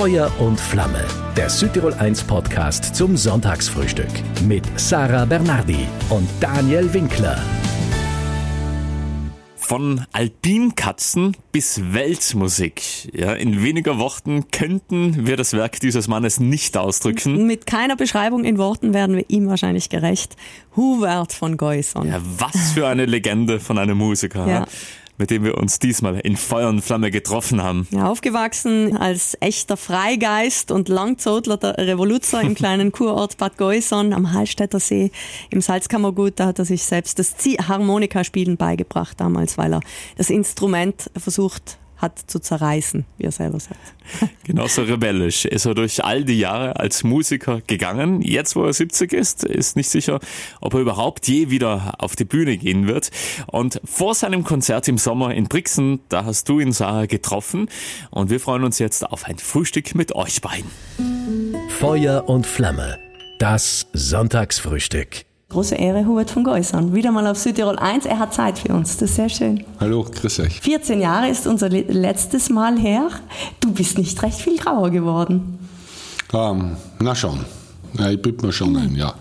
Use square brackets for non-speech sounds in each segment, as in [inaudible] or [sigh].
Feuer und Flamme, der Südtirol 1 Podcast zum Sonntagsfrühstück mit Sarah Bernardi und Daniel Winkler. Von Alpinkatzen bis Weltmusik. Ja, in weniger Worten könnten wir das Werk dieses Mannes nicht ausdrücken. Mit keiner Beschreibung in Worten werden wir ihm wahrscheinlich gerecht. Hubert von Goyson. Ja, was für eine Legende von einem Musiker. Ja mit dem wir uns diesmal in Feuer und Flamme getroffen haben. Ja, aufgewachsen als echter Freigeist und langzotler Revoluzer im [laughs] kleinen Kurort Bad Goyson am Hallstätter See im Salzkammergut. Da hat er sich selbst das Harmonikaspielen beigebracht damals, weil er das Instrument versucht hat zu zerreißen, wie er selber sagt. [laughs] Genauso rebellisch ist er durch all die Jahre als Musiker gegangen. Jetzt, wo er 70 ist, ist nicht sicher, ob er überhaupt je wieder auf die Bühne gehen wird. Und vor seinem Konzert im Sommer in Brixen, da hast du ihn, Sarah, getroffen. Und wir freuen uns jetzt auf ein Frühstück mit euch beiden. Feuer und Flamme. Das Sonntagsfrühstück. Große Ehre, Hubert von Geusern. Wieder mal auf Südtirol 1. Er hat Zeit für uns. Das ist sehr schön. Hallo, grüß euch. 14 Jahre ist unser letztes Mal her. Du bist nicht recht viel grauer geworden. Um, ähm, na schon. Ja, ich bitte mir schon ein, ja.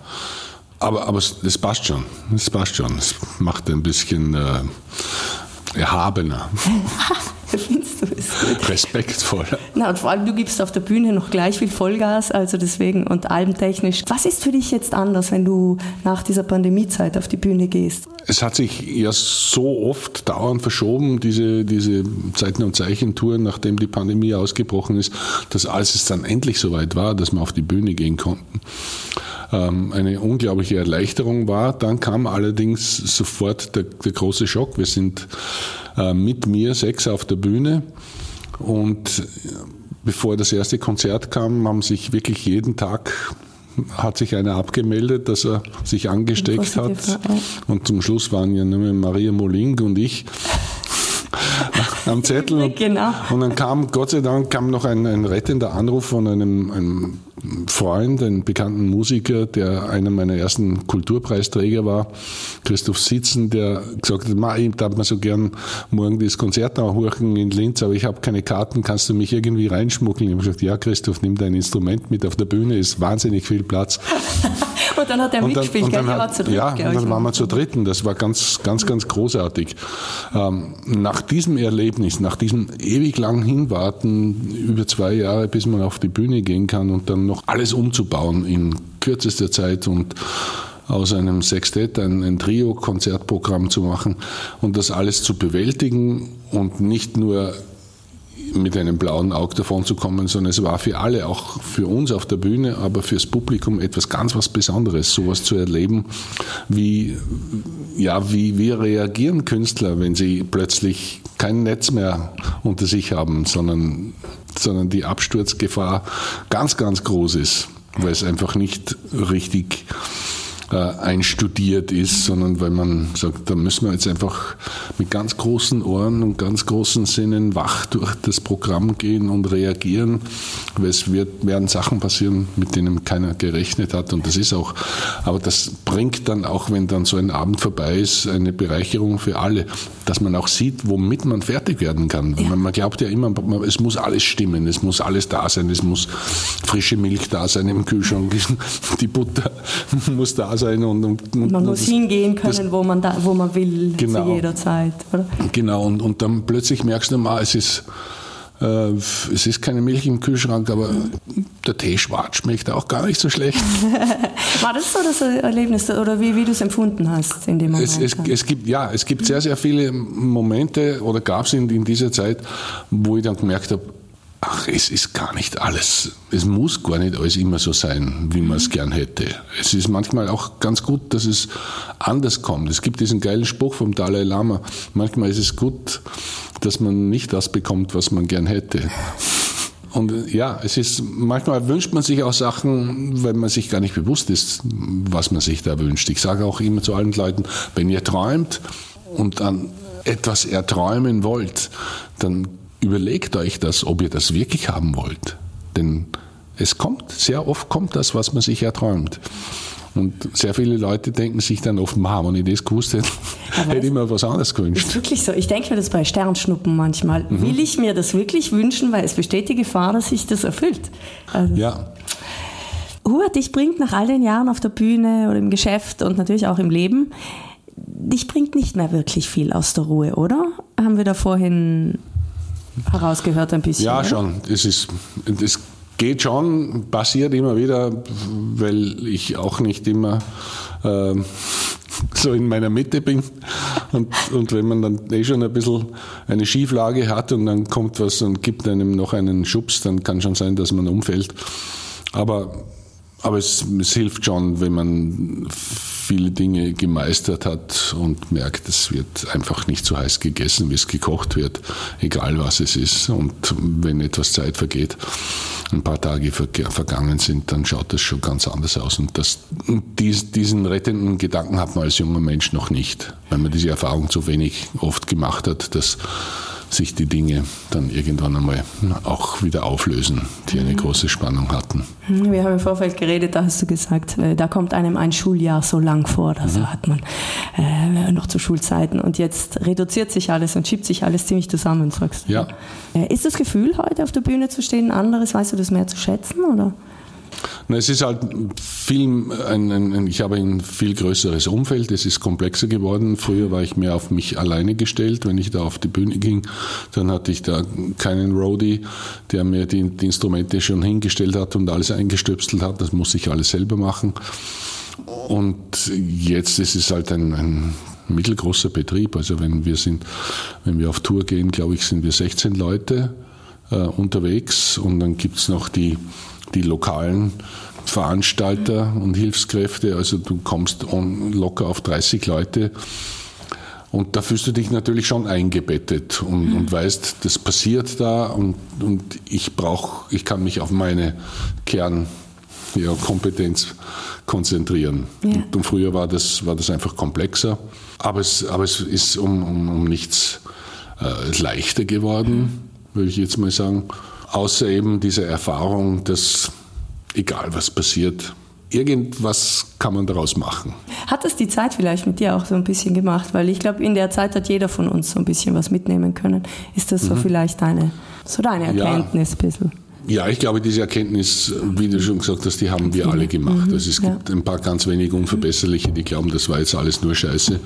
Aber, aber das passt schon. Das passt schon. Es macht ein bisschen äh, erhabener. [laughs] Findest du es gut? Respektvoller. Na, und vor allem, du gibst auf der Bühne noch gleich viel Vollgas, also deswegen und albentechnisch. Was ist für dich jetzt anders, wenn du nach dieser Pandemiezeit auf die Bühne gehst? Es hat sich ja so oft dauernd verschoben, diese, diese Zeiten- und Zeichentouren, nachdem die Pandemie ausgebrochen ist, dass als es dann endlich soweit war, dass wir auf die Bühne gehen konnten, eine unglaubliche Erleichterung war. Dann kam allerdings sofort der, der große Schock. Wir sind äh, mit mir sechs auf der Bühne und bevor das erste Konzert kam, haben sich wirklich jeden Tag hat sich einer abgemeldet, dass er sich angesteckt hat. Und zum Schluss waren ja nur Maria Moling und ich am Zettel. Und, [laughs] genau. und dann kam, Gott sei Dank, kam noch ein, ein rettender Anruf von einem, einem Freund, einem bekannten Musiker, der einer meiner ersten Kulturpreisträger war, Christoph Sitzen, der gesagt hat, Ma, ich darf mir so gern morgen das Konzert nachhören in Linz, aber ich habe keine Karten, kannst du mich irgendwie reinschmuggeln? Ich habe gesagt, ja Christoph, nimm dein Instrument mit auf der Bühne, ist wahnsinnig viel Platz. [laughs] und dann hat er mitgespielt, und dann, gell? Hat, zu dritt, ja, und dann waren wir zu dritten, das war ganz, ganz, ganz großartig. Ähm, nach diesem Erlebnis, nach diesem ewig langen Hinwarten, über zwei Jahre, bis man auf die Bühne gehen kann und dann noch alles umzubauen in kürzester Zeit und aus einem Sextett ein, ein Trio-Konzertprogramm zu machen und das alles zu bewältigen und nicht nur mit einem blauen Auge davon zu kommen, sondern es war für alle, auch für uns auf der Bühne, aber fürs Publikum etwas ganz was Besonderes, sowas zu erleben, wie, ja, wie, wie reagieren Künstler, wenn sie plötzlich kein Netz mehr unter sich haben, sondern, sondern die Absturzgefahr ganz, ganz groß ist, weil es einfach nicht richtig äh, einstudiert ist, sondern weil man sagt, da müssen wir jetzt einfach mit ganz großen Ohren und ganz großen Sinnen wach durch das Programm gehen und reagieren, weil es wird, werden Sachen passieren, mit denen keiner gerechnet hat und das ist auch, aber das bringt dann auch, wenn dann so ein Abend vorbei ist, eine Bereicherung für alle, dass man auch sieht, womit man fertig werden kann. Ja. Man, man, glaubt ja immer, es muss alles stimmen, es muss alles da sein, es muss frische Milch da sein im Kühlschrank, [laughs] die Butter [laughs] muss da sein und, und, und man muss das, hingehen können, das, wo man da, wo man will genau, zu jeder Zeit. Oder? Genau und, und dann plötzlich merkst du mal, es ist äh, es ist keine Milch im Kühlschrank, aber der Tee schwarz schmeckt auch gar nicht so schlecht. [laughs] War das so das Erlebnis oder wie, wie du es empfunden hast in dem Moment? Es, es, es, gibt, ja, es gibt sehr, sehr viele Momente oder gab es in, in dieser Zeit, wo ich dann gemerkt habe, ach, es ist gar nicht alles, es muss gar nicht alles immer so sein, wie man es gern hätte. Es ist manchmal auch ganz gut, dass es anders kommt. Es gibt diesen geilen Spruch vom Dalai Lama. Manchmal ist es gut, dass man nicht das bekommt, was man gern hätte. Und ja, es ist, manchmal wünscht man sich auch Sachen, wenn man sich gar nicht bewusst ist, was man sich da wünscht. Ich sage auch immer zu allen Leuten, wenn ihr träumt und an etwas erträumen wollt, dann überlegt euch das, ob ihr das wirklich haben wollt. Denn es kommt, sehr oft kommt das, was man sich erträumt. Und sehr viele Leute denken sich dann oft, Ma, wenn ich das gewusst hätte, [laughs] hätte ich mir was anderes gewünscht. Ist wirklich so. Ich denke mir das bei Sternschnuppen manchmal. Mhm. Will ich mir das wirklich wünschen, weil es besteht die Gefahr, dass sich das erfüllt. Also ja. Hubert, dich bringt nach all den Jahren auf der Bühne oder im Geschäft und natürlich auch im Leben, dich bringt nicht mehr wirklich viel aus der Ruhe, oder? Haben wir da vorhin herausgehört ein bisschen? Ja, schon. Das ist, das geht schon, passiert immer wieder, weil ich auch nicht immer äh, [laughs] so in meiner Mitte bin. Und, und wenn man dann eh schon ein bisschen eine Schieflage hat und dann kommt was und gibt einem noch einen Schubs, dann kann schon sein, dass man umfällt. Aber aber es, es, hilft schon, wenn man viele Dinge gemeistert hat und merkt, es wird einfach nicht so heiß gegessen, wie es gekocht wird, egal was es ist. Und wenn etwas Zeit vergeht, ein paar Tage vergangen sind, dann schaut das schon ganz anders aus. Und das, diesen rettenden Gedanken hat man als junger Mensch noch nicht, weil man diese Erfahrung zu wenig oft gemacht hat, dass sich die Dinge dann irgendwann einmal auch wieder auflösen, die eine mhm. große Spannung hatten. Mhm, wir haben im Vorfeld geredet, da hast du gesagt, äh, da kommt einem ein Schuljahr so lang vor, das mhm. hat man äh, noch zu Schulzeiten und jetzt reduziert sich alles und schiebt sich alles ziemlich zusammen, sagst du. Ja. Äh, ist das Gefühl, heute auf der Bühne zu stehen, anderes? Weißt du das mehr zu schätzen oder? Na, es ist halt viel, ein, ein, ich habe ein viel größeres Umfeld, es ist komplexer geworden. Früher war ich mehr auf mich alleine gestellt. Wenn ich da auf die Bühne ging, dann hatte ich da keinen Roadie, der mir die, die Instrumente schon hingestellt hat und alles eingestöpselt hat. Das muss ich alles selber machen. Und jetzt ist es halt ein, ein mittelgroßer Betrieb. Also wenn wir sind, wenn wir auf Tour gehen, glaube ich, sind wir 16 Leute äh, unterwegs und dann gibt es noch die die lokalen Veranstalter und Hilfskräfte. Also du kommst locker auf 30 Leute. Und da fühlst du dich natürlich schon eingebettet und, und weißt, das passiert da und, und ich brauche, ich kann mich auf meine Kernkompetenz ja, konzentrieren. Ja. Und, und, früher war das, war das einfach komplexer. Aber es, aber es ist um, um, um nichts äh, leichter geworden, würde ich jetzt mal sagen außer eben diese Erfahrung, dass egal was passiert, irgendwas kann man daraus machen. Hat es die Zeit vielleicht mit dir auch so ein bisschen gemacht? Weil ich glaube, in der Zeit hat jeder von uns so ein bisschen was mitnehmen können. Ist das so mhm. vielleicht deine, so deine Erkenntnis ja. ein bisschen? Ja, ich glaube, diese Erkenntnis, wie du schon gesagt hast, die haben wir alle gemacht. Mhm, also es gibt ja. ein paar ganz wenige Unverbesserliche, die glauben, das war jetzt alles nur Scheiße.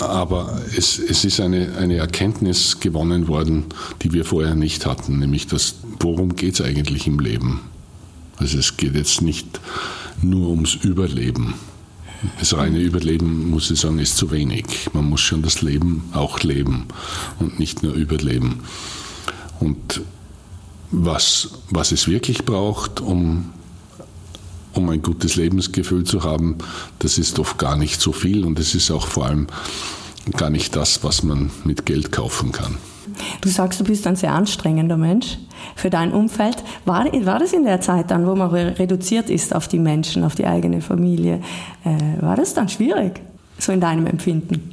Aber es, es ist eine, eine Erkenntnis gewonnen worden, die wir vorher nicht hatten, nämlich das, worum geht es eigentlich im Leben? Also es geht jetzt nicht nur ums Überleben. Das reine Überleben, muss ich sagen, ist zu wenig. Man muss schon das Leben auch leben und nicht nur überleben. Und was, was es wirklich braucht, um, um ein gutes Lebensgefühl zu haben, das ist oft gar nicht so viel und es ist auch vor allem gar nicht das, was man mit Geld kaufen kann. Du sagst, du bist ein sehr anstrengender Mensch für dein Umfeld. War, war das in der Zeit dann, wo man reduziert ist auf die Menschen, auf die eigene Familie, äh, war das dann schwierig, so in deinem Empfinden?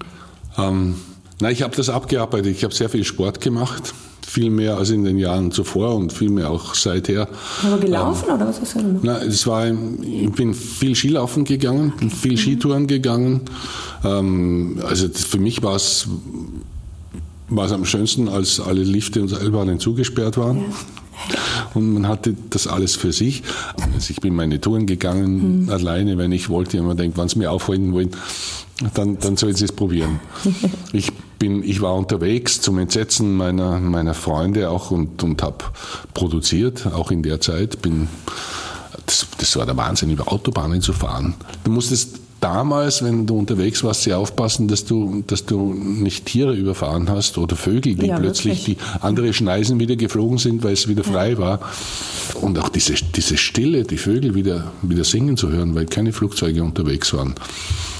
Ähm, na, ich habe das abgearbeitet. Ich habe sehr viel Sport gemacht viel mehr als in den Jahren zuvor und viel mehr auch seither. Aber gelaufen ähm, oder was hast du gemacht? Na, es war, ich bin viel Skilaufen gegangen, viel mhm. Skitouren gegangen. Ähm, also für mich war es war es am schönsten, als alle Lifte und Seilbahnen zugesperrt waren. Ja. Und man hatte das alles für sich. Also ich bin meine Touren gegangen, mhm. alleine, wenn ich wollte. Und man denkt, wenn sie mir aufhalten wollen, dann, dann sollen sie es probieren. [laughs] Ich bin, ich war unterwegs zum Entsetzen meiner, meiner Freunde auch und, und habe produziert, auch in der Zeit. Bin, das, das war der Wahnsinn, über Autobahnen zu fahren. Du musstest damals, wenn du unterwegs warst, sehr aufpassen, dass du, dass du nicht Tiere überfahren hast oder Vögel, die ja, plötzlich wirklich. die andere Schneisen wieder geflogen sind, weil es wieder frei ja. war. Und auch diese, diese Stille, die Vögel wieder, wieder singen zu hören, weil keine Flugzeuge unterwegs waren.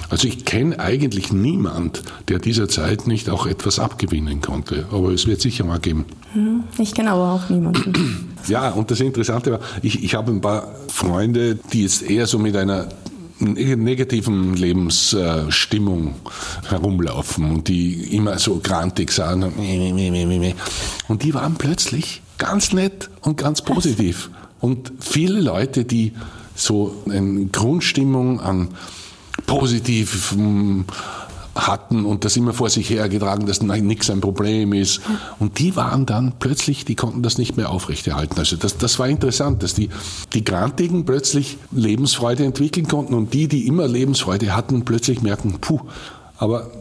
Also ich kenne eigentlich niemand, der dieser Zeit nicht auch etwas abgewinnen konnte. Aber es wird sicher mal geben. Hm, ich kenne aber auch niemanden. Ja, und das Interessante war, ich, ich habe ein paar Freunde, die jetzt eher so mit einer negativen Lebensstimmung herumlaufen und die immer so grantig sahen und die waren plötzlich ganz nett und ganz positiv. Und viele Leute, die so eine Grundstimmung an positiv hatten und das immer vor sich hergetragen, dass nichts ein Problem ist. Und die waren dann plötzlich, die konnten das nicht mehr aufrechterhalten. Also das, das war interessant, dass die, die Grantigen plötzlich Lebensfreude entwickeln konnten und die, die immer Lebensfreude hatten, plötzlich merken, puh, aber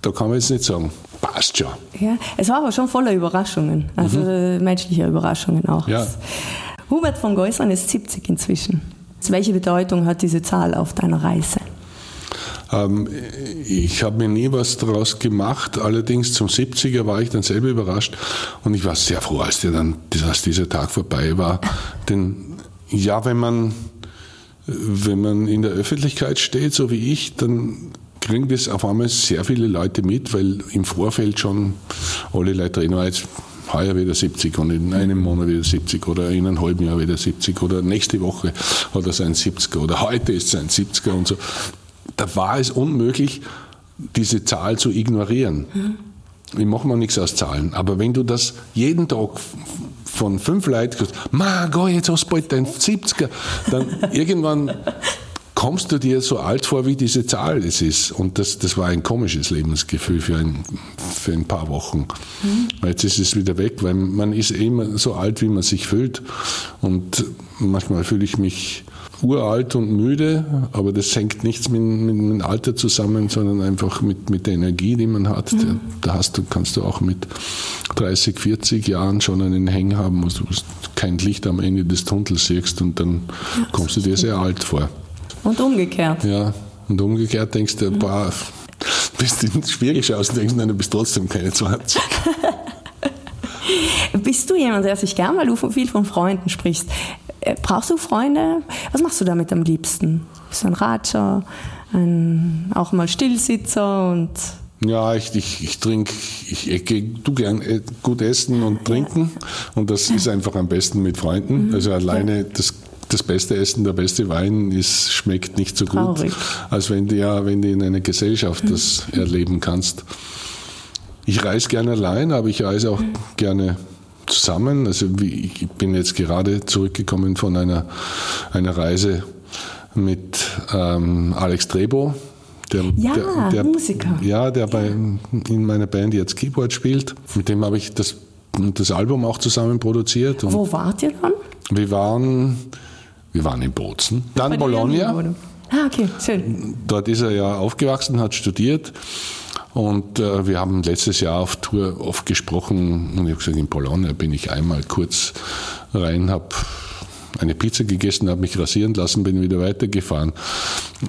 da kann man jetzt nicht sagen, passt schon. Ja, es war aber schon voller Überraschungen, also mhm. menschliche Überraschungen auch. Ja. Hubert von Geusern ist 70 inzwischen. Welche Bedeutung hat diese Zahl auf deiner Reise? Ähm, ich habe mir nie was daraus gemacht. Allerdings zum 70er war ich dann selber überrascht und ich war sehr froh, als, der dann, als dieser Tag vorbei war. Denn ja, wenn man, wenn man in der Öffentlichkeit steht, so wie ich, dann kriegen das auf einmal sehr viele Leute mit, weil im Vorfeld schon alle Leute reden, jetzt heuer wieder 70 und in einem Monat wieder 70 oder in einem halben Jahr wieder 70 oder nächste Woche hat er sein 70er oder heute ist sein 70er und so da war es unmöglich, diese Zahl zu ignorieren. Mhm. Ich mache mir nichts aus Zahlen. Aber wenn du das jeden Tag von fünf Leuten sagst, ma, jetzt hast du bald dein 70er, dann [laughs] irgendwann kommst du dir so alt vor, wie diese Zahl es ist. Und das, das war ein komisches Lebensgefühl für ein, für ein paar Wochen. Mhm. Jetzt ist es wieder weg, weil man ist immer so alt, wie man sich fühlt. Und manchmal fühle ich mich uralt und müde, aber das hängt nichts mit, mit, mit dem Alter zusammen, sondern einfach mit, mit der Energie, die man hat. Mhm. Da hast du, kannst du auch mit 30, 40 Jahren schon einen Häng haben, wo du kein Licht am Ende des Tunnels siehst und dann ja, kommst du dir sehr alt vor. Und umgekehrt. Ja, und umgekehrt denkst du, mhm. boah, [laughs] bist du schwierig aus und denkst, nein, du bist trotzdem keine 20. [laughs] Bist du jemand, der sich gern, weil du viel von Freunden sprichst, äh, brauchst du Freunde? Was machst du damit am liebsten? Bist du ein Ratscher, ein, auch mal Stillsitzer und ja, ich, ich, ich trinke, ich, ich gehe gern äh, gut essen und trinken und das ist einfach am besten mit Freunden. Mhm. Also alleine das, das beste Essen, der beste Wein ist, schmeckt nicht so gut, Traurig. als wenn du, ja, wenn du in einer Gesellschaft das mhm. erleben kannst. Ich reise gerne allein, aber ich reise auch mhm. gerne zusammen. Also ich bin jetzt gerade zurückgekommen von einer, einer Reise mit ähm, Alex Trebo. Der, ja, der, der, Musiker. Ja, der bei, in meiner Band jetzt Keyboard spielt. Mit dem habe ich das, das Album auch zusammen produziert. Wo wart ihr dann? Wir waren, wir waren in Bozen. Dann Bologna. Ah, okay, schön. Dort ist er ja aufgewachsen, hat studiert und äh, wir haben letztes Jahr auf Tour oft gesprochen und ich habe gesagt, in Bologna bin ich einmal kurz rein, habe eine Pizza gegessen, habe mich rasieren lassen, bin wieder weitergefahren.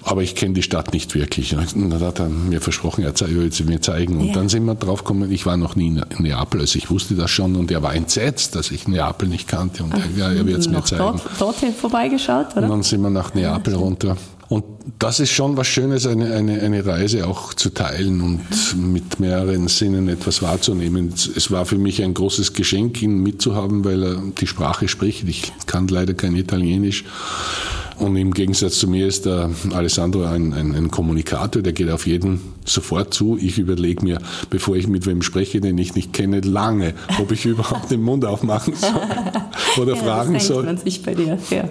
Aber ich kenne die Stadt nicht wirklich. Und dann hat er mir versprochen, er würde sie mir zeigen. Und ja. dann sind wir drauf gekommen, ich war noch nie in Neapel, also ich wusste das schon und er war entsetzt, dass ich Neapel nicht kannte und Ach, er, er wird es mir zeigen. Dort, dorthin vorbeigeschaut, oder? Und dann sind wir nach Neapel ja, runter. Und das ist schon was Schönes, eine, eine, eine Reise auch zu teilen und mit mehreren Sinnen etwas wahrzunehmen. Es war für mich ein großes Geschenk, ihn mitzuhaben, weil er die Sprache spricht. Ich kann leider kein Italienisch. Und im Gegensatz zu mir ist der Alessandro ein, ein, ein, Kommunikator, der geht auf jeden sofort zu. Ich überlege mir, bevor ich mit wem spreche, den ich nicht kenne, lange, ob ich [laughs] überhaupt den Mund aufmachen soll [laughs] oder ja, fragen das soll. Man sich bei dir. Ja.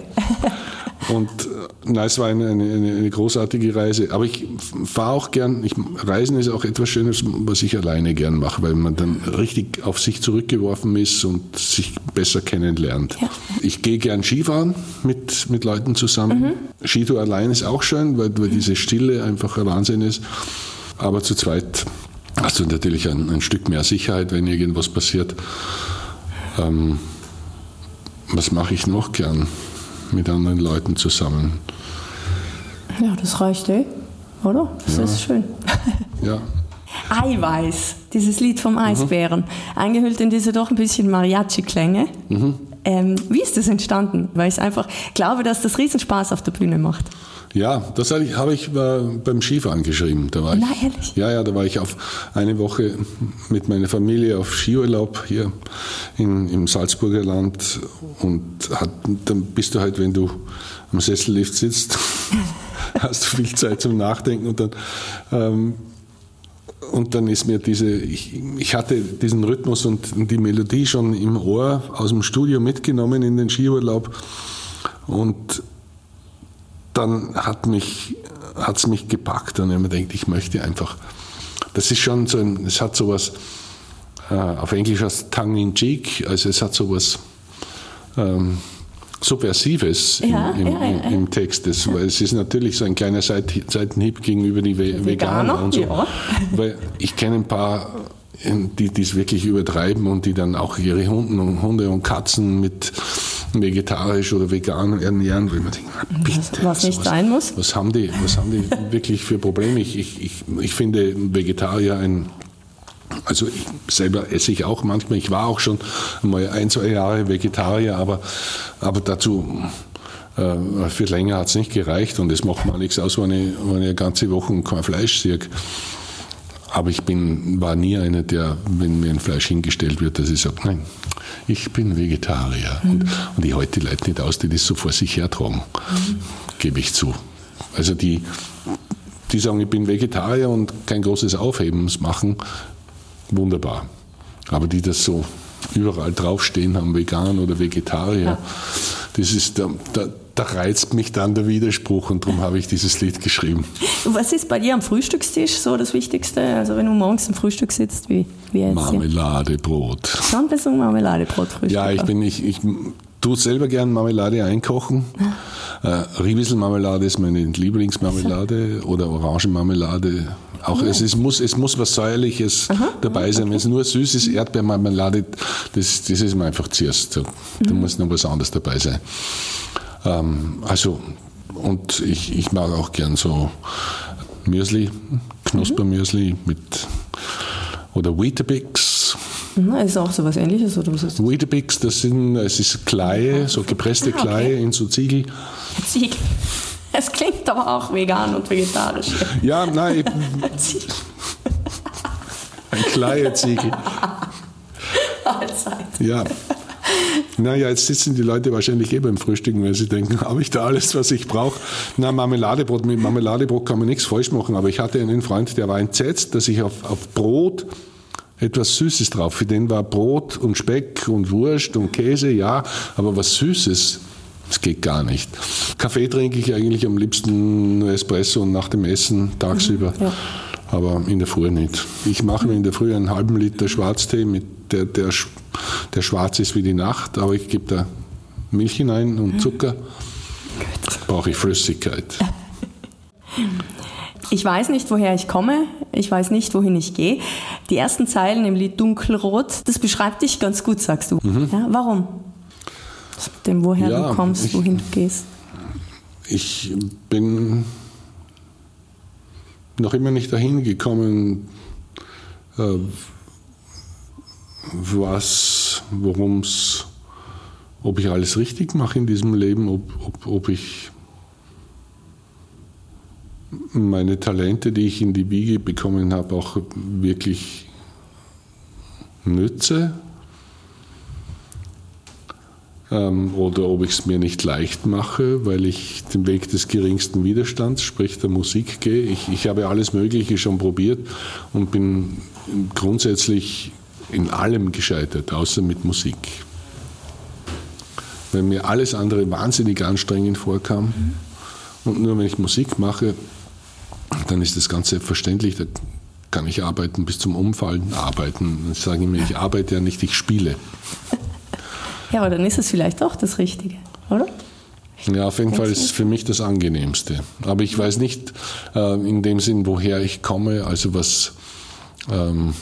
Und na, es war eine, eine, eine großartige Reise. Aber ich fahre auch gern, ich, Reisen ist auch etwas Schönes, was ich alleine gern mache, weil man dann richtig auf sich zurückgeworfen ist und sich besser kennenlernt. Ja. Ich gehe gern Skifahren mit, mit Leuten zusammen. Mhm. Skitour allein ist auch schön, weil, weil diese Stille einfach ein Wahnsinn ist. Aber zu zweit hast du natürlich ein, ein Stück mehr Sicherheit, wenn irgendwas passiert. Ähm, was mache ich noch gern? Mit anderen Leuten zusammen. Ja, das reicht eh, oder? Das ja. ist schön. Ja. [laughs] Eiweiß, dieses Lied vom Eisbären, mhm. eingehüllt in diese doch ein bisschen Mariachi-Klänge. Mhm. Ähm, wie ist das entstanden? Weil ich einfach glaube, dass das Riesenspaß auf der Bühne macht. Ja, das habe ich, äh, beim Skifahren geschrieben. Da war Na, ich, ehrlich? Ja, ja, da war ich auf eine Woche mit meiner Familie auf Skiurlaub hier in, im Salzburger Land und hat, dann bist du halt, wenn du am Sessellift sitzt, [laughs] hast du viel Zeit zum Nachdenken und dann ähm, und dann ist mir diese, ich, ich, hatte diesen Rhythmus und die Melodie schon im Ohr aus dem Studio mitgenommen in den Skiurlaub und dann hat mich, hat's mich gepackt und ich mir denkt, ich möchte einfach. Das ist schon so ein, es hat sowas, äh, auf Englisch heißt tongue in cheek, also es hat sowas, ähm, Subversives Ja, im, im, ja, ja, im Text. Das, weil es ist natürlich so ein kleiner Seit Seitenhieb gegenüber die Ve Veganer, und so. [laughs] Weil ich kenne ein paar, die die es wirklich übertreiben und die dann auch ihre Hunden und Hunde und Katzen mit vegetarisch oder vegan ernähren, weil man denkt, na, bitte, was nicht sein muss. Was haben die, was haben die [laughs] wirklich für Probleme? Ich, ich, ich, ich finde Vegetarier ein also ich selber esse ich auch manchmal. Ich war auch schon mal ein, zwei Jahre Vegetarier, aber, aber dazu äh, für länger hat es nicht gereicht und es macht mir nichts aus, wenn ich, wenn ich eine ganze Woche kein Fleisch sehe. Aber ich bin, war nie einer, der, wenn mir ein Fleisch hingestellt wird, dass ich sage, nein, ich bin Vegetarier. Und, und ich halte die Leute nicht aus, die das so vor sich hertragen, gebe ich zu. Also die, die sagen, ich bin Vegetarier und kein großes Aufhebens machen, wunderbar. Aber die das so überall draufstehen haben, vegan oder Vegetarier, das ist, da, da, da reizt mich dann der Widerspruch und darum habe ich dieses Lied geschrieben. Was ist bei dir am Frühstückstisch so das Wichtigste? Also wenn du morgens am Frühstück sitzt, wie, wie jetzt hier? Marmelade, Brot. Schon bis um Marmeladebrot frühstück. Ja, ich bin, ich, ich tue selber gern Marmelade einkochen. Äh, Riebelmarmelade ist meine Lieblingsmarmelade oder Orangenmarmelade. Auch es, ist, muss, es muss was Säuerliches dabei sein. Wenn es nur süß ist, Erdbeermarmelade, das, das ist mir einfach zuerst. So. Da muss noch was anderes dabei sein. Ähm, also, und ich, ich mag auch gern so Müsli, Knuspermüsli mit oder Weetabix. Mhm, ist auch so was ähnliches oder was ist das? Weetabix, das sind, es ist Kleie, so gepresste Ah, okay. Kleie in so Ziegel. Zieg. Es klingt aber auch vegan und vegetarisch. Ja, nein, [laughs] Zieg. ein Kleie-Ziegel. [laughs] Allzeit. Ja. Naja, jetzt sitzen die Leute wahrscheinlich eh beim Frühstücken, weil sie denken, [laughs] habe ich da alles, was ich brauche? Na, Marmeladebrot, mit Marmeladebrot kann man nichts falsch machen, aber ich hatte einen Freund, der war entsetzt, dass ich auf, auf Brot etwas Süßes drauf. Für den war Brot und Speck und Wurst und Käse, ja, aber was Süßes, das geht gar nicht. Kaffee trinke ich eigentlich am liebsten nur Espresso und nach dem Essen tagsüber. Ja. Aber in der Früh nicht. Ich mache mir in der Früh einen halben Liter Schwarztee, mit der, der, der schwarz ist wie die Nacht, aber ich gebe da Milch hinein und Zucker. Brauche ich Flüssigkeit. Ich weiß nicht, woher ich komme. Ich weiß nicht, wohin ich gehe. Die ersten Zeilen im Lied Dunkelrot, das beschreibt dich ganz gut, sagst du. Ja, warum? Dem, woher Ja, du kommst, ich- wohin du gehst. Ich bin noch immer nicht dahin gekommen, äh, was, worum es, ob ich alles richtig mache in diesem Leben, ob, ob, ob ich meine Talente, die ich in die Wiege bekommen habe, auch wirklich nütze oder ob ich es mir nicht leicht mache, weil ich den Weg des geringsten Widerstands, sprich der Musik gehe. Ich, ich habe alles Mögliche schon probiert und bin grundsätzlich in allem gescheitert, außer mit Musik. Weil mir alles andere wahnsinnig anstrengend vorkam. Und nur wenn ich Musik mache, dann ist das ganz selbstverständlich. Da kann ich arbeiten bis zum Umfallen. Arbeiten. Dann sage ich mir, ich arbeite ja nicht, ich spiele. Ja, aber dann ist es vielleicht auch das Richtige, oder? Ja, auf jeden Fall ist es für mich das Angenehmste. Aber ich weiß nicht äh, in dem Sinn, woher ich komme, also was. Ähm,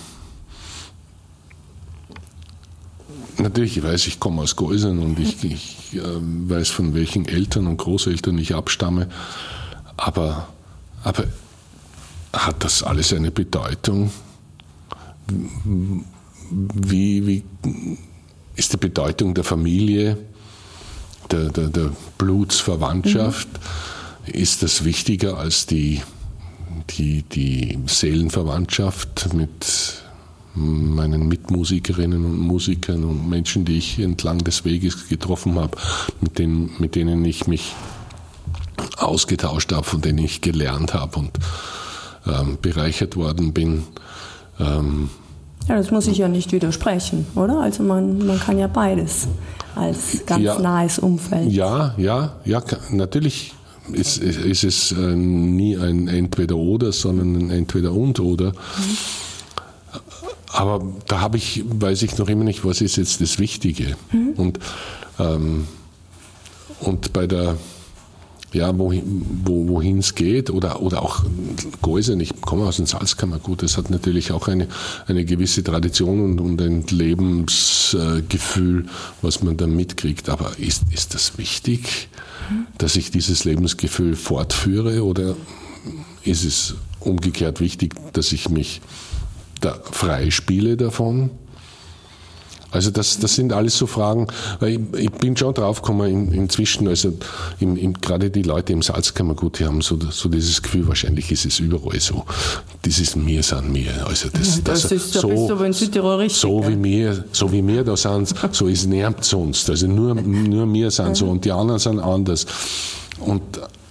natürlich weiß ich, komme aus Geusern und ich, ich äh, weiß, von welchen Eltern und Großeltern ich abstamme. Aber, aber hat das alles eine Bedeutung? Wie, wie ist die Bedeutung der Familie? der, der, der Blutsverwandtschaft, ist das wichtiger als die, die, die Seelenverwandtschaft mit meinen Mitmusikerinnen und Musikern und Menschen, die ich entlang des Weges getroffen habe, mit denen, mit denen ich mich ausgetauscht habe, von denen ich gelernt habe und ähm, bereichert worden bin. Ähm, Ja, das muss ich ja nicht widersprechen, oder? Also man, man kann ja beides als ganz Ja. nahes Umfeld. Ja, ja, ja, natürlich ist, ist es äh, nie ein Entweder-Oder, sondern ein Entweder-und-Oder. Mhm. Aber da habe ich, weiß ich noch immer nicht, was ist jetzt das Wichtige. Mhm. Und, ähm, und bei der, ja, wohin, wo, es geht, oder, oder auch Geusen, ich komme aus dem Salzkammergut, das hat natürlich auch eine, eine gewisse Tradition und, und ein Lebensgefühl, was man da mitkriegt. Aber ist, ist das wichtig, dass ich dieses Lebensgefühl fortführe, oder ist es umgekehrt wichtig, dass ich mich da freispiele davon? Also das, das sind alles so Fragen, weil ich, ich bin schon draufgekommen in, inzwischen, also im, im, gerade die Leute im Salzkammergut, die haben so, so dieses Gefühl, wahrscheinlich ist es überall so. Dieses Mir sind mir. Also das, ja, das, das ist so, so, in Südtirol richtig, so wie wir, so wie wir da sind, so ist niemand sonst. Also nur, nur wir sind so und die anderen sind anders. Und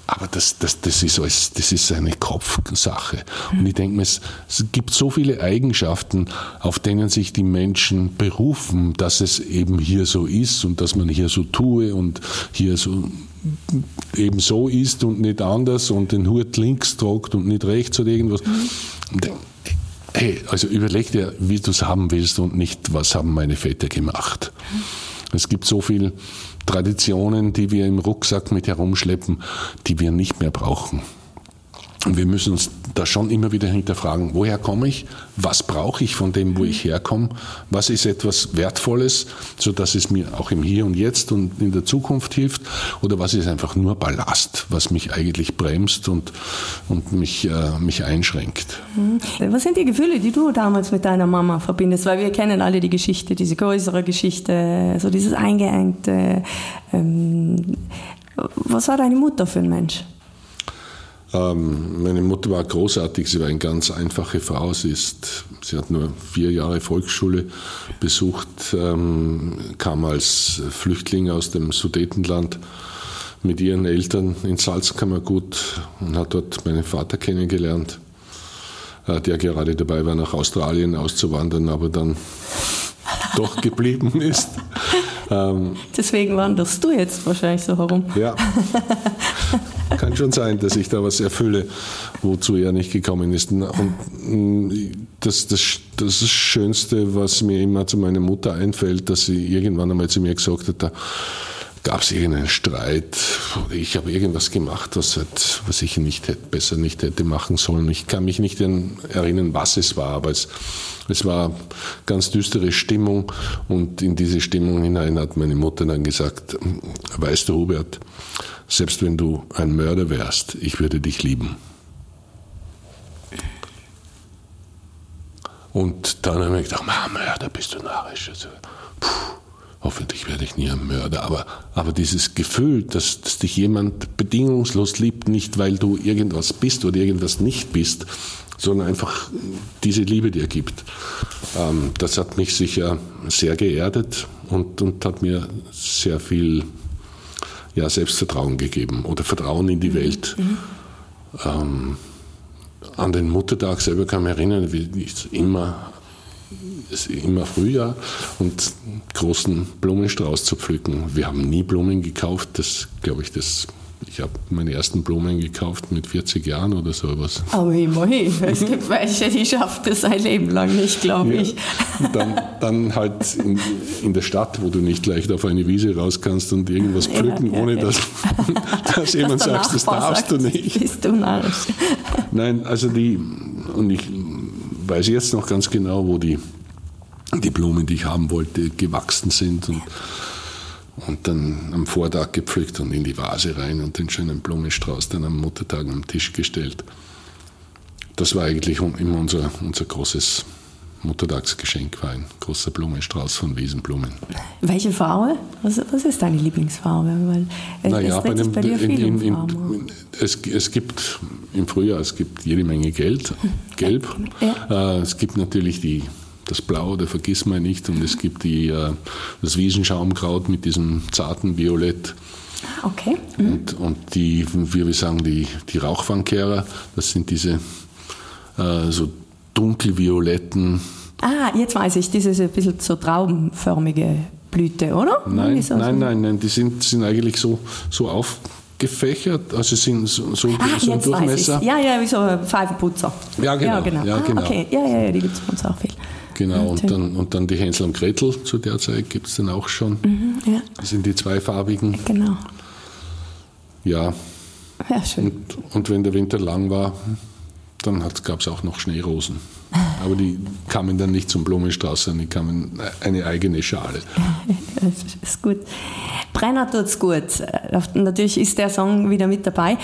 aber das, das, das, ist alles, das ist eine Kopfsache. Und ich denke mir, es, gibt so viele Eigenschaften, auf denen sich die Menschen berufen, dass es eben hier so ist und dass man hier so tue und hier so eben so ist und nicht anders und den Hut links tragt und nicht rechts oder irgendwas. Hey, also überleg dir, wie du es haben willst und nicht, was haben meine Väter gemacht. Es gibt so viel Traditionen, die wir im Rucksack mit herumschleppen, die wir nicht mehr brauchen. Und wir müssen uns da schon immer wieder hinterfragen, woher komme ich? Was brauche ich von dem, wo ich herkomme? Was ist etwas Wertvolles, sodass es mir auch im Hier und Jetzt und in der Zukunft hilft? Oder was ist einfach nur Ballast, was mich eigentlich bremst und, und mich, äh, mich einschränkt? Mhm. Was sind die Gefühle, die du damals mit deiner Mama verbindest? Weil wir kennen alle die Geschichte, diese größere Geschichte, so dieses eingeengte. Ähm, was war deine Mutter für ein Mensch? Ähm, meine Mutter war großartig, sie war eine ganz einfache Frau. Sie, ist, sie hat nur vier Jahre Volksschule besucht, ähm, kam als Flüchtling aus dem Sudetenland mit ihren Eltern in Salzkammergut und hat dort meinen Vater kennengelernt, äh, der gerade dabei war, nach Australien auszuwandern, aber dann [laughs] doch geblieben ist. [laughs] Ähm, Deswegen wanderst du jetzt wahrscheinlich so herum. Ja. [laughs] Kann schon sein, dass ich da was erfülle, wozu er nicht gekommen ist. Und mm, das, das, das Schönste, was mir immer zu meiner Mutter einfällt, dass sie irgendwann einmal zu mir gesagt hat, da gab es irgendeinen Streit ich habe irgendwas gemacht, was, halt, was ich nicht hätte, besser nicht hätte machen sollen. Ich kann mich nicht erinnern, was es war, aber es, es war ganz düstere Stimmung und in diese Stimmung hinein hat meine Mutter dann gesagt, weißt du, Hubert, selbst wenn du ein Mörder wärst, ich würde dich lieben. Und dann habe ich gedacht, ah, Mörder, bist du narrisch. Also, puh, hoffentlich werde ich nie ein Mörder. Aber, aber dieses Gefühl, dass, dass dich jemand bedingungslos liebt, nicht weil du irgendwas bist oder irgendwas nicht bist, sondern einfach diese Liebe dir gibt, ähm, das hat mich sicher sehr geerdet und, und hat mir sehr viel ja, Selbstvertrauen gegeben oder Vertrauen in die mhm. Welt. Mhm. Ähm, an den Muttertag selber kann ich mich erinnern, wie ich immer, immer Frühjahr und großen Blumenstrauß zu pflücken. Wir haben nie Blumen gekauft, das glaube ich, das ich habe meine ersten Blumen gekauft mit 40 Jahren oder sowas. Aber immerhin. [laughs] Es gibt welche, die schafft es ein Leben lang nicht, glaube ich. Ja, dann, dann halt in, in, der Stadt, wo du nicht leicht auf eine Wiese raus kannst und irgendwas pflücken, ja, ja, ohne [laughs] dass, dass jemand sagt, das darfst sagt, du nicht. Bist du narrisch. [laughs] Nein, also die, und ich weiß jetzt noch ganz genau, wo die, die Blumen, die ich haben wollte, gewachsen sind und und dann am Vortag gepflückt und in die Vase rein und den schönen Blumenstrauß dann am Muttertag am Tisch gestellt. Das war eigentlich immer unser, unser großes Muttertagsgeschenk, war ein großer Blumenstrauß von Wiesenblumen. Welche Farbe? Was, was ist deine Lieblingsfarbe? Weil es, naja, bei dem, bei dir in, in, in, es, es gibt im Frühjahr es gibt jede Menge Geld, [laughs] Gelb. Ja. Äh, es gibt natürlich die das Blau, der nicht. Und es gibt die, äh, das Wiesenschaumkraut mit diesem zarten Violett. Ah, okay. Mhm. Und, und die, wie wir sagen, die, die Rauchfangkehrer, das sind diese äh, so dunkelvioletten. Ah, jetzt weiß ich, diese ein bisschen so traubenförmige Blüte, oder? Nein, so nein, nein, nein, die sind, sind eigentlich so, so auf gefächert, also sind so, so, Ah, so ein jetzt weiß Durchmesser. Ja, ja, wie so Pfeifenputzer. Ja, genau. Ja, genau. Ja, Ah, genau. okay. Ja, ja, ja, die gibt es bei uns auch viel. Genau, und dann, und dann die Hänsel und Gretel zu der Zeit gibt es dann auch schon. Mhm, ja, Das sind die zweifarbigen. genau. Ja, Ja, schön. und, und wenn der Winter lang war, dann gab es auch noch Schneerosen. Aber die kamen dann nicht zum Blumenstrauß, sondern die kamen eine eigene Schale. [laughs] Das ist gut. Brenner tut's gut. Äh, Natürlich ist der Song wieder mit dabei.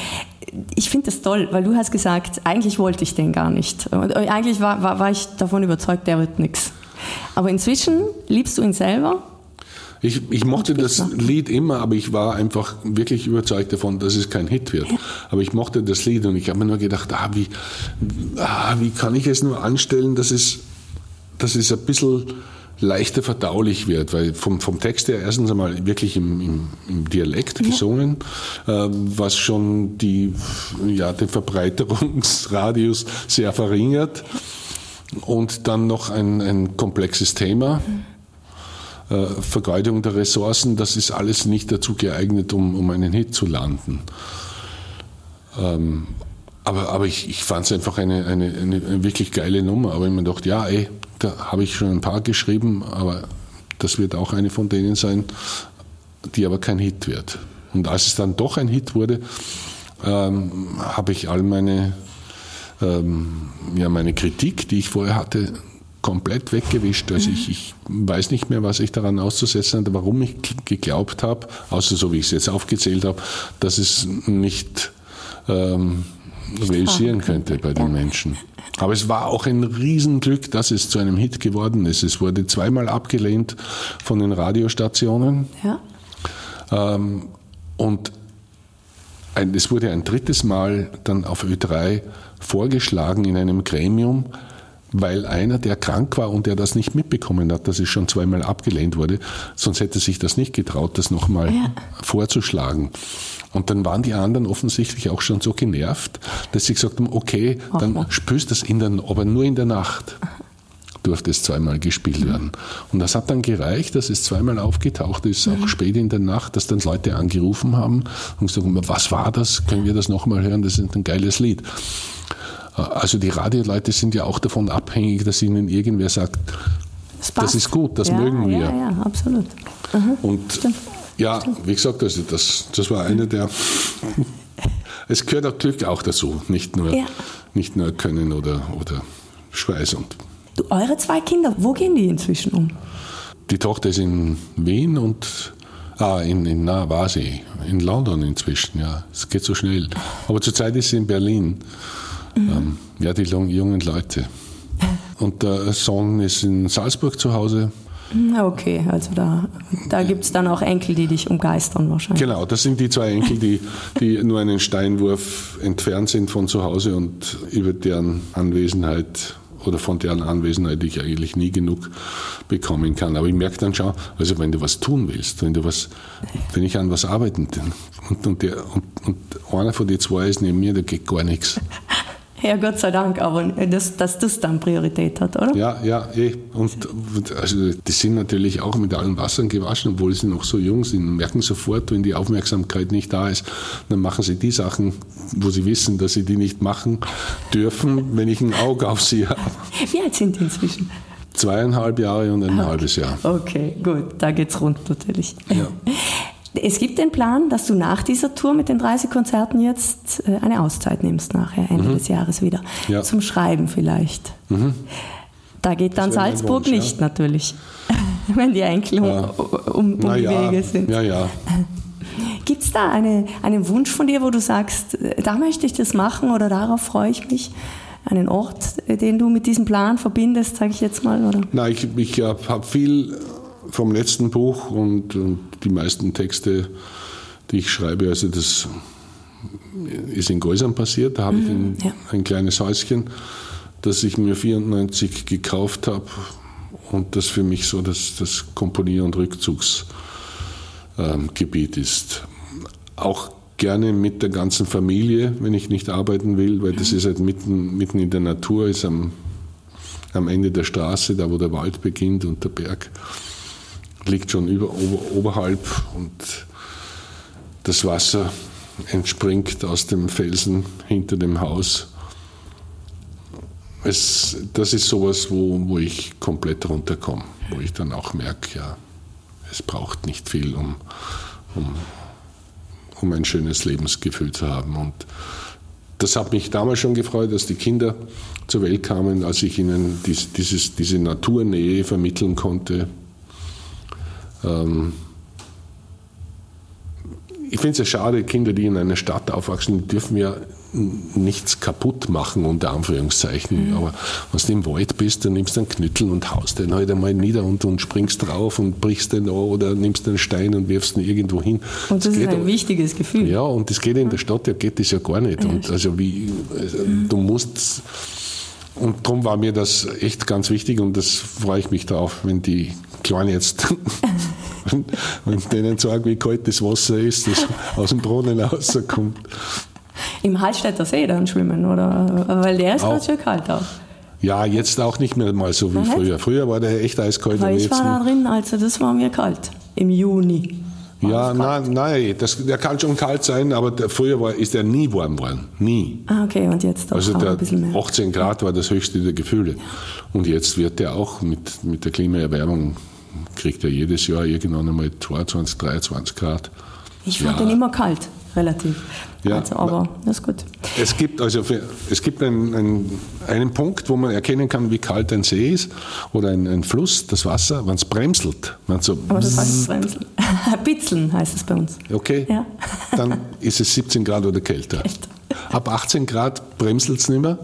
Ich finde das toll, weil du hast gesagt, eigentlich wollte ich den gar nicht. Und eigentlich war, war, war ich davon überzeugt, der wird nichts. Aber inzwischen liebst du ihn selber. Ich, ich mochte das. Lied immer, aber ich war einfach wirklich überzeugt davon, dass es kein Hit wird. Aber ich mochte das Lied und ich habe mir nur gedacht, ah, wie, ah, wie kann ich es nur anstellen, dass es, dass es ein bisschen leichter verdaulich wird, weil vom, vom Text her erstens einmal wirklich im, im, im Dialekt gesungen, äh, was schon die, ja, den Verbreiterungsradius sehr verringert und dann noch ein, ein komplexes Thema. Äh, Vergeudung der Ressourcen, das ist alles nicht dazu geeignet, um, um einen Hit zu landen. Ähm, aber, aber ich, ich fand es einfach eine, eine, eine, wirklich geile Nummer. Aber ich mir gedacht, ja, ey, da habe ich schon ein paar geschrieben, aber das wird auch eine von denen sein, die aber kein Hit wird. Und als es dann doch ein Hit wurde, ähm, habe ich all meine, ähm, ja, meine Kritik, die ich vorher hatte, komplett weggewischt. Also ich, ich weiß nicht mehr, was ich daran auszusetzen hatte, warum ich geglaubt habe, außer so wie ich es jetzt aufgezählt habe, dass es nicht ähm, realisieren könnte bei den Menschen. Aber es war auch ein Riesenglück, dass es zu einem Hit geworden ist. Es wurde zweimal abgelehnt von den Radiostationen. Ja. Ähm, und ein, es wurde ein drittes Mal dann auf Ö3 vorgeschlagen in einem Gremium, weil einer, der krank war und der das nicht mitbekommen hat, dass es schon zweimal abgelehnt wurde, sonst hätte sich das nicht getraut, das nochmal Ja. vorzuschlagen. Und dann waren die anderen offensichtlich auch schon so genervt, dass sie gesagt haben, okay, dann spürst das in der, aber nur in der Nacht durfte es zweimal gespielt werden. Und das hat dann gereicht, dass es zweimal aufgetaucht ist, auch spät in der Nacht, dass dann Leute angerufen haben und gesagt haben, was war das? Können wir das nochmal hören? Das ist ein geiles Lied. Also die Radioleute sind ja auch davon abhängig, dass ihnen irgendwer sagt, Das, Das ist gut, das ja, mögen wir. Ja, ja, absolut. und ja, wie gesagt, also das, das war eine der. [laughs] es gehört auch Glück auch dazu, nicht nur, Ja. nicht nur Können oder, oder Schweiß. Und Du, eure zwei Kinder, wo gehen die inzwischen um? die Tochter ist in Wien und ah, in, in na, war sie, in London inzwischen, ja. Es geht so schnell. Aber zurzeit ist sie in Berlin. Ähm, ja, die jungen- Leute. [laughs] Und der Sohn ist in Salzburg zu Hause. Na, Okay, also da, da gibt es dann auch Enkel, die dich umgeistern wahrscheinlich. Genau, das sind die zwei Enkel, die, die [laughs] nur einen Steinwurf entfernt sind von zu Hause und über deren Anwesenheit oder von deren Anwesenheit ich eigentlich nie genug bekommen kann. Aber ich merke dann schon, also wenn du was tun willst, wenn du was, wenn ich an was arbeiten und, und, der, und, und einer von den zwei ist neben mir, da geht gar nichts. [laughs] Ja, Gott sei Dank, aber dass, dass das dann Priorität hat, oder? Ja, ja, eh. Und also die sind natürlich auch mit allen Wassern gewaschen, obwohl sie noch so jung sind und merken sofort, wenn die Aufmerksamkeit nicht da ist, dann machen sie die Sachen, wo sie wissen, dass sie die nicht machen dürfen, wenn ich ein Auge auf sie habe. Wie alt sind die inzwischen? Zweieinhalb Jahre und ein halbes Jahr. Okay, gut, da geht's rund natürlich. Ja. Es gibt den Plan, dass du nach dieser Tour mit den 30 Konzerten jetzt äh, eine Auszeit nimmst, nachher Ende des Jahres wieder. Mhm. Ja. Mhm. Zum Schreiben vielleicht. Da geht dann Salzburg Wunsch, ja. nicht natürlich, [laughs] wenn die Enkel um, um, um die ja, Wege sind. ja, ja. Gibt es da eine, einen Wunsch von dir, wo du sagst, äh, da möchte ich das machen oder darauf freue ich mich? Einen Ort, äh, den du mit diesem Plan verbindest, sage ich jetzt mal? Oder? Na, ich, ich habe viel vom letzten Buch und, und die meisten Texte, die ich schreibe, also das ist in Geusern passiert. Da habe ich ein, ja. ein kleines Häuschen, das ich mir 94 gekauft habe und das für mich so das, das Komponier- und Rückzugsgebiet ist. Auch gerne mit der ganzen Familie, wenn ich nicht arbeiten will, weil das ist halt mitten, mitten in der Natur, ist am, am Ende der Straße, da wo der Wald beginnt und der Berg liegt schon über, ober, oberhalb und das Wasser entspringt aus dem Felsen hinter dem Haus. Es, das ist sowas, wo, wo ich komplett runterkomme, wo ich dann auch merke, ja, es braucht nicht viel, um, um, um ein schönes Lebensgefühl zu haben. Und das hat mich damals schon gefreut, dass die Kinder zur Welt kamen, als ich ihnen dies, dieses, diese Naturnähe vermitteln konnte. Ähm, ich finde es ja schade, Kinder, die in einer Stadt aufwachsen, dürfen ja nichts kaputt machen, unter Anführungszeichen. Mhm. Aber wenn du im Wald bist, dann nimmst du einen Knüttel und haust den halt einmal nieder und, und springst drauf und brichst den an oder nimmst einen Stein und wirfst ihn irgendwo hin. Und das, das ist ein wichtiges Gefühl. Ja, und das geht in der Stadt, ja geht das ja gar nicht. Ja, und also wie, also du musst, und darum war mir das echt ganz wichtig und das freue ich mich darauf, wenn die Kleinen jetzt [laughs] ich denen sage, wie kalt das Wasser ist, das aus dem Brunnen rauskommt. Im Hallstätter See dann schwimmen, oder? Weil der ist auch. schön kalt auch. Ja, jetzt auch nicht mehr mal so wie Nein? früher. Früher war der echt eiskalt. Aber ich war da drin, also das war mir kalt. Im Juni. Ja, nein, nein, das, der kann schon kalt sein, aber der, früher war, ist er nie warm geworden. Nie. Ah, okay, und jetzt doch Also der, ein bisschen mehr. 18 Grad war das höchste der Gefühle. Und jetzt wird der auch mit, mit der Klimaerwärmung kriegt er jedes Jahr irgendwann einmal 22, 23 Grad. Ich fand ja. den immer kalt, relativ. Ja, also, aber das ist gut. Es gibt, also für, es gibt einen, einen, einen, Punkt, wo man erkennen kann, wie kalt ein See ist oder ein, ein Fluss, das Wasser, wenn es bremselt. Wenn so aber das heißt bremseln. [laughs] Bitzeln heißt es bei uns. Okay, ja. dann ist es 17 Grad oder kälter. Echt? Ab 18 Grad bremselt es nicht mehr.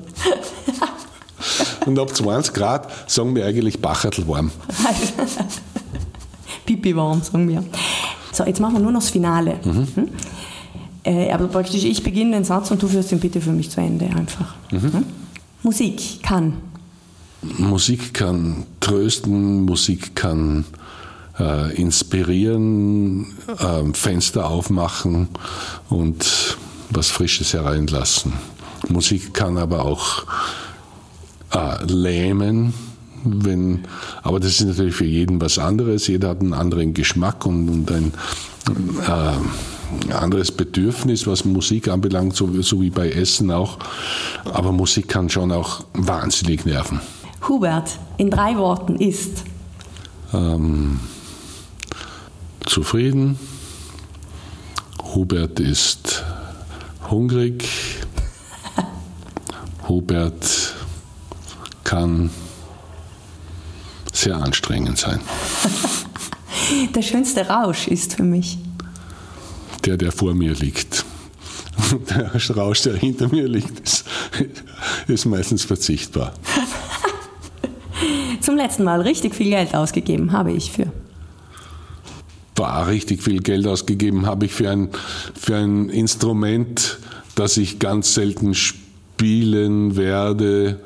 Und ab 20 Grad sagen wir eigentlich Bachertl warm. [laughs] Pipi warm, sagen wir. So, jetzt machen wir nur noch das Finale. Mhm. Äh, aber praktisch, ich beginne den Satz und du führst ihn bitte für mich zu Ende einfach. Mhm. Hm? Musik kann. Musik kann trösten, Musik kann äh, inspirieren, äh, Fenster aufmachen und was Frisches hereinlassen. Musik kann aber auch äh, lähmen. Wenn, aber das ist natürlich für jeden was anderes. Jeder hat einen anderen Geschmack und, und ein äh, anderes Bedürfnis, was Musik anbelangt, so, so wie bei Essen auch. Aber Musik kann schon auch wahnsinnig nerven. Hubert, in drei Worten ist? Ähm, zufrieden. Hubert ist hungrig. [laughs] Hubert kann sehr anstrengend sein. [laughs] Der schönste Rausch ist für mich. Der, der vor mir liegt. Der Rausch, der hinter mir liegt, ist, ist meistens verzichtbar. [laughs] Zum letzten Mal richtig viel Geld ausgegeben habe ich für. War richtig viel Geld ausgegeben habe ich für ein, für ein Instrument, das ich ganz selten spielen werde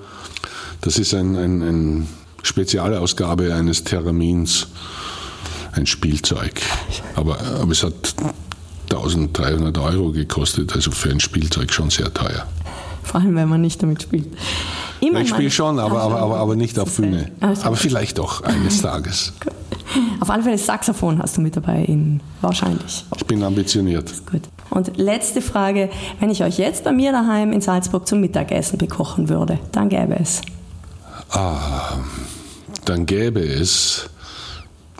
das ist ein, ein, eine Spezialausgabe eines Theramins, ein Spielzeug. Aber, aber es hat 1300 Euro gekostet, also für ein Spielzeug schon sehr teuer. Vor allem, wenn man nicht damit spielt. Immer ich spiele schon, aber, aber, aber, aber nicht auf Bühne. Aber vielleicht doch eines [laughs] Tages. Auf alle Fälle Saxophon hast du mit dabei, in, wahrscheinlich. Ich bin ambitioniert. Gut. Und letzte Frage, wenn ich euch jetzt bei mir daheim in Salzburg zum Mittagessen bekochen würde, dann gäbe es. Ah, dann gäbe es.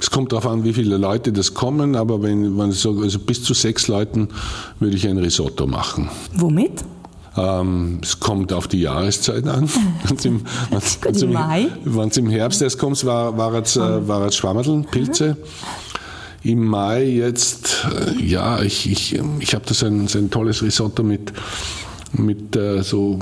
Es kommt darauf an, wie viele Leute das kommen, aber wenn man so, also bis zu sechs Leuten würde ich ein Risotto machen. Womit? Ähm, es kommt auf die Jahreszeit an. [laughs] Wenn es im, Mai. im Herbst erst kommt, war, war es, äh, war es Schwammerteln, Pilze. Mhm. Im Mai jetzt, äh, ja, ich, ich, ich habe da so ein, so ein tolles Risotto mit, mit äh, so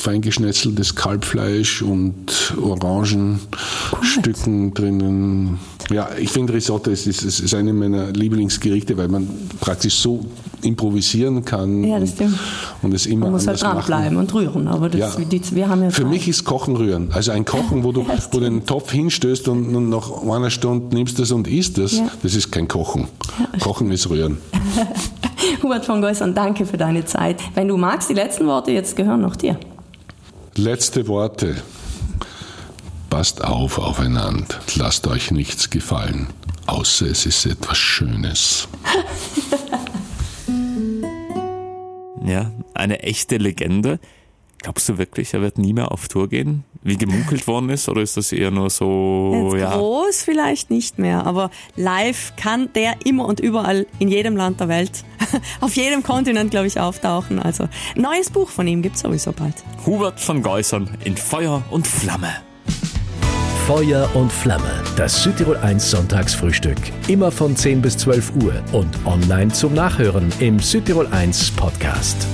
feingeschnetzeltes Kalbfleisch und Orangenstücken drinnen. Ja, ich finde Risotto ist, ist, ist eine meiner Lieblingsgerichte, weil man praktisch so improvisieren kann. Ja, das stimmt. Und es immer man muss halt dranbleiben und rühren. Aber das, ja. die, wir haben ja Für mich ist Kochen rühren. Also ein Kochen, wo du, [laughs] ja, wo du den Topf hinstößt und, und nach einer Stunde nimmst das und isst das, ja. das ist kein Kochen. Kochen ist rühren. [laughs] Hubert von Geusern, danke für deine Zeit. Wenn du magst, die letzten Worte jetzt gehören noch dir. Letzte Worte. Passt auf aufeinander. Lasst euch nichts gefallen, außer es ist etwas Schönes. [laughs] eine echte Legende. Glaubst du wirklich, er wird nie mehr auf Tour gehen, wie gemunkelt worden ist, oder ist das eher nur so, Jetzt ja? groß vielleicht nicht mehr, aber live kann der immer und überall in jedem Land der Welt, [laughs] auf jedem Kontinent, glaube ich, auftauchen. Also neues Buch von ihm gibt's sowieso bald. Hubert von Geusern in Feuer und Flamme. Feuer und Flamme, das Südtirol 1 Sonntagsfrühstück. Immer von 10 bis 12 Uhr und online zum Nachhören im Südtirol 1 Podcast.